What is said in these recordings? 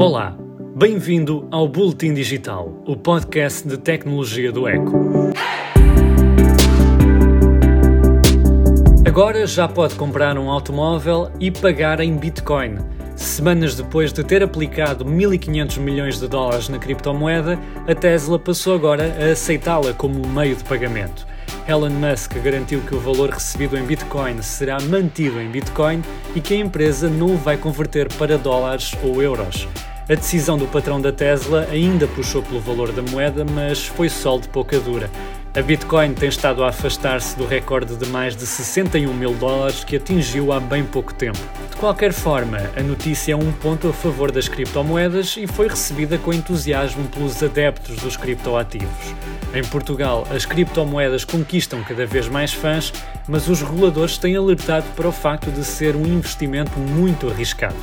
Olá, bem-vindo ao Boletim Digital, o podcast de tecnologia do Eco. Agora já pode comprar um automóvel e pagar em Bitcoin. Semanas depois de ter aplicado 1.500 milhões de dólares na criptomoeda, a Tesla passou agora a aceitá-la como meio de pagamento. Elon Musk garantiu que o valor recebido em Bitcoin será mantido em Bitcoin e que a empresa não o vai converter para dólares ou euros. A decisão do patrão da Tesla ainda puxou pelo valor da moeda, mas foi sol de pouca dura. A Bitcoin tem estado a afastar-se do recorde de mais de 61 mil dólares que atingiu há bem pouco tempo. De qualquer forma, a notícia é um ponto a favor das criptomoedas e foi recebida com entusiasmo pelos adeptos dos criptoativos. Em Portugal, as criptomoedas conquistam cada vez mais fãs, mas os reguladores têm alertado para o facto de ser um investimento muito arriscado.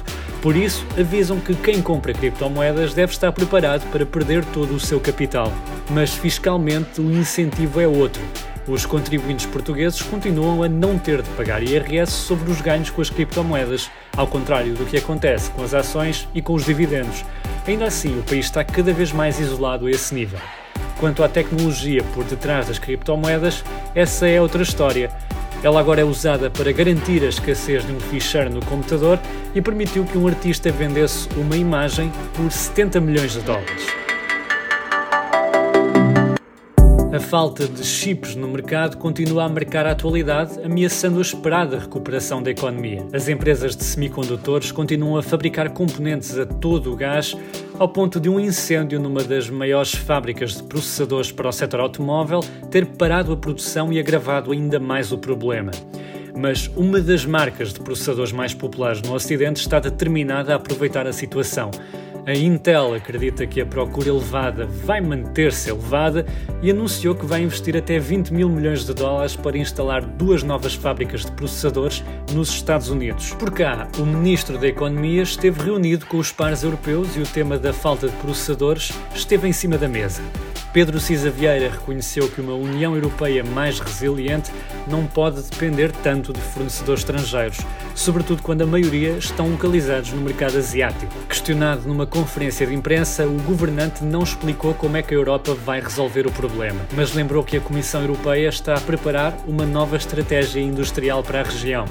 Por isso, avisam que quem compra criptomoedas deve estar preparado para perder todo o seu capital. Mas fiscalmente o incentivo é outro. Os contribuintes portugueses continuam a não ter de pagar IRS sobre os ganhos com as criptomoedas, ao contrário do que acontece com as ações e com os dividendos. Ainda assim, o país está cada vez mais isolado a esse nível. Quanto à tecnologia por detrás das criptomoedas, essa é outra história. Ela agora é usada para garantir a escassez de um ficheiro no computador e permitiu que um artista vendesse uma imagem por 70 milhões de dólares. A falta de chips no mercado continua a marcar a atualidade, ameaçando a esperada recuperação da economia. As empresas de semicondutores continuam a fabricar componentes a todo o gás, ao ponto de um incêndio numa das maiores fábricas de processadores para o setor automóvel ter parado a produção e agravado ainda mais o problema mas uma das marcas de processadores mais populares no Ocidente está determinada a aproveitar a situação. A Intel acredita que a procura elevada vai manter-se elevada e anunciou que vai investir até 20 mil milhões de dólares para instalar duas novas fábricas de processadores nos Estados Unidos. Por cá, o ministro da Economia esteve reunido com os pares europeus e o tema da falta de processadores esteve em cima da mesa. Pedro Cisa Vieira reconheceu que uma União Europeia mais resiliente não pode depender tanto de fornecedores estrangeiros, sobretudo quando a maioria estão localizados no mercado asiático. Questionado numa conferência de imprensa, o governante não explicou como é que a Europa vai resolver o problema, mas lembrou que a Comissão Europeia está a preparar uma nova estratégia industrial para a região.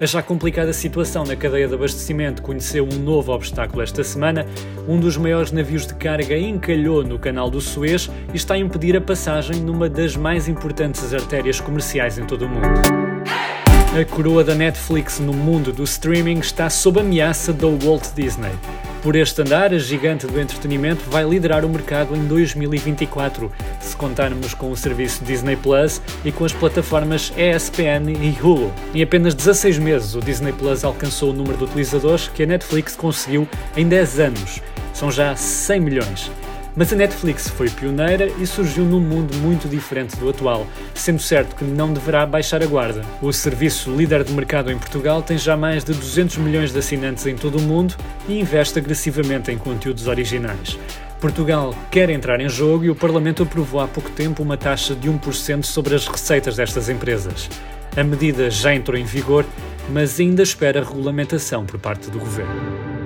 A já complicada situação na cadeia de abastecimento conheceu um novo obstáculo esta semana. Um dos maiores navios de carga encalhou no canal do Suez e está a impedir a passagem numa das mais importantes artérias comerciais em todo o mundo. A coroa da Netflix no mundo do streaming está sob ameaça da Walt Disney. Por este andar, a gigante do entretenimento vai liderar o mercado em 2024, se contarmos com o serviço Disney Plus e com as plataformas ESPN e Hulu. Em apenas 16 meses, o Disney Plus alcançou o número de utilizadores que a Netflix conseguiu em 10 anos. São já 100 milhões. Mas a Netflix foi pioneira e surgiu num mundo muito diferente do atual, sendo certo que não deverá baixar a guarda. O serviço líder de mercado em Portugal tem já mais de 200 milhões de assinantes em todo o mundo e investe agressivamente em conteúdos originais. Portugal quer entrar em jogo e o Parlamento aprovou há pouco tempo uma taxa de 1% sobre as receitas destas empresas. A medida já entrou em vigor, mas ainda espera regulamentação por parte do governo.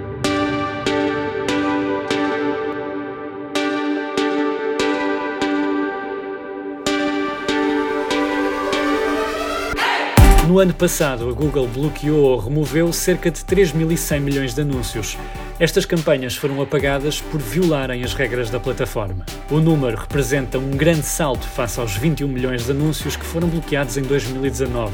No ano passado, a Google bloqueou ou removeu cerca de 3.100 milhões de anúncios. Estas campanhas foram apagadas por violarem as regras da plataforma. O número representa um grande salto face aos 21 milhões de anúncios que foram bloqueados em 2019.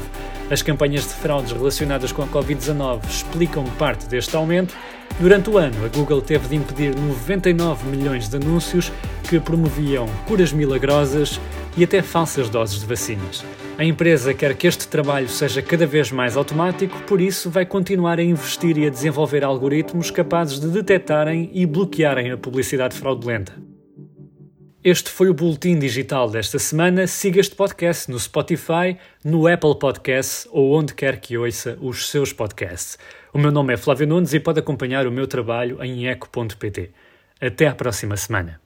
As campanhas de fraudes relacionadas com a Covid-19 explicam parte deste aumento. Durante o ano, a Google teve de impedir 99 milhões de anúncios que promoviam curas milagrosas e até falsas doses de vacinas. A empresa quer que este trabalho seja cada vez mais automático, por isso vai continuar a investir e a desenvolver algoritmos capazes de detectarem e bloquearem a publicidade fraudulenta. Este foi o Boletim Digital desta semana. Siga este podcast no Spotify, no Apple Podcasts ou onde quer que ouça os seus podcasts. O meu nome é Flávio Nunes e pode acompanhar o meu trabalho em eco.pt. Até à próxima semana.